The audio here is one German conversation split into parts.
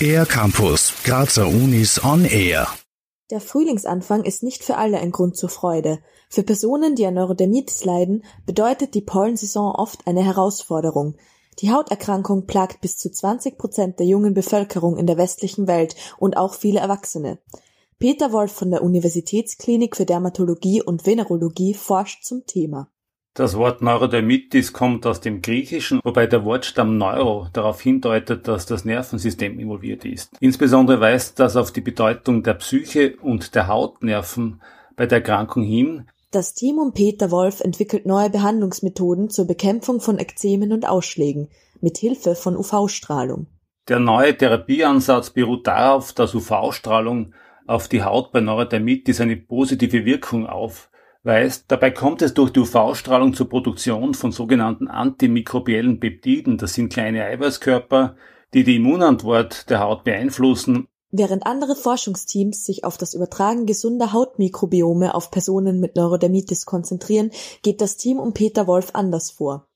Air Campus, Grazer Unis on Air. Der Frühlingsanfang ist nicht für alle ein Grund zur Freude. Für Personen, die an Neurodermitis leiden, bedeutet die Pollensaison oft eine Herausforderung. Die Hauterkrankung plagt bis zu 20 Prozent der jungen Bevölkerung in der westlichen Welt und auch viele Erwachsene. Peter Wolf von der Universitätsklinik für Dermatologie und Venerologie forscht zum Thema. Das Wort Neurodermitis kommt aus dem Griechischen, wobei der Wortstamm Neuro darauf hindeutet, dass das Nervensystem involviert ist. Insbesondere weist das auf die Bedeutung der Psyche und der Hautnerven bei der Erkrankung hin. Das Team um Peter Wolf entwickelt neue Behandlungsmethoden zur Bekämpfung von Ekzemen und Ausschlägen mit Hilfe von UV-Strahlung. Der neue Therapieansatz beruht darauf, dass UV-Strahlung auf die Haut bei Neurodermitis eine positive Wirkung auf weist. Dabei kommt es durch die UV-Strahlung zur Produktion von sogenannten antimikrobiellen Peptiden. Das sind kleine Eiweißkörper, die die Immunantwort der Haut beeinflussen. Während andere Forschungsteams sich auf das Übertragen gesunder Hautmikrobiome auf Personen mit Neurodermitis konzentrieren, geht das Team um Peter Wolf anders vor.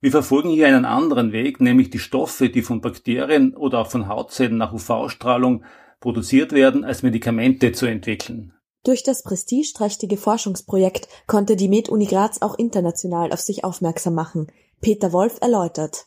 Wir verfolgen hier einen anderen Weg, nämlich die Stoffe, die von Bakterien oder auch von Hautzellen nach UV-Strahlung produziert werden, als Medikamente zu entwickeln. Durch das prestigeträchtige Forschungsprojekt konnte die MedUni Graz auch international auf sich aufmerksam machen. Peter Wolf erläutert.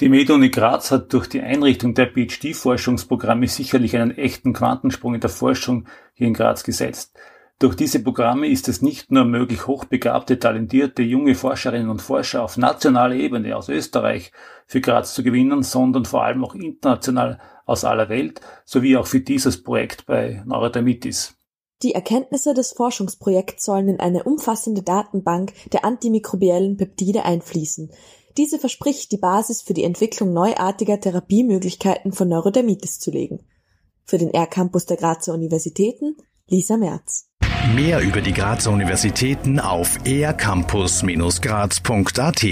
Die MedUni Graz hat durch die Einrichtung der PhD-Forschungsprogramme sicherlich einen echten Quantensprung in der Forschung hier in Graz gesetzt. Durch diese Programme ist es nicht nur möglich, hochbegabte, talentierte junge Forscherinnen und Forscher auf nationaler Ebene aus Österreich für Graz zu gewinnen, sondern vor allem auch international aus aller Welt, sowie auch für dieses Projekt bei Neurodermitis. Die Erkenntnisse des Forschungsprojekts sollen in eine umfassende Datenbank der antimikrobiellen Peptide einfließen. Diese verspricht, die Basis für die Entwicklung neuartiger Therapiemöglichkeiten von Neurodermitis zu legen. Für den R-Campus der Grazer Universitäten Lisa Merz. Mehr über die Grazer Universitäten auf ercampus-graz.at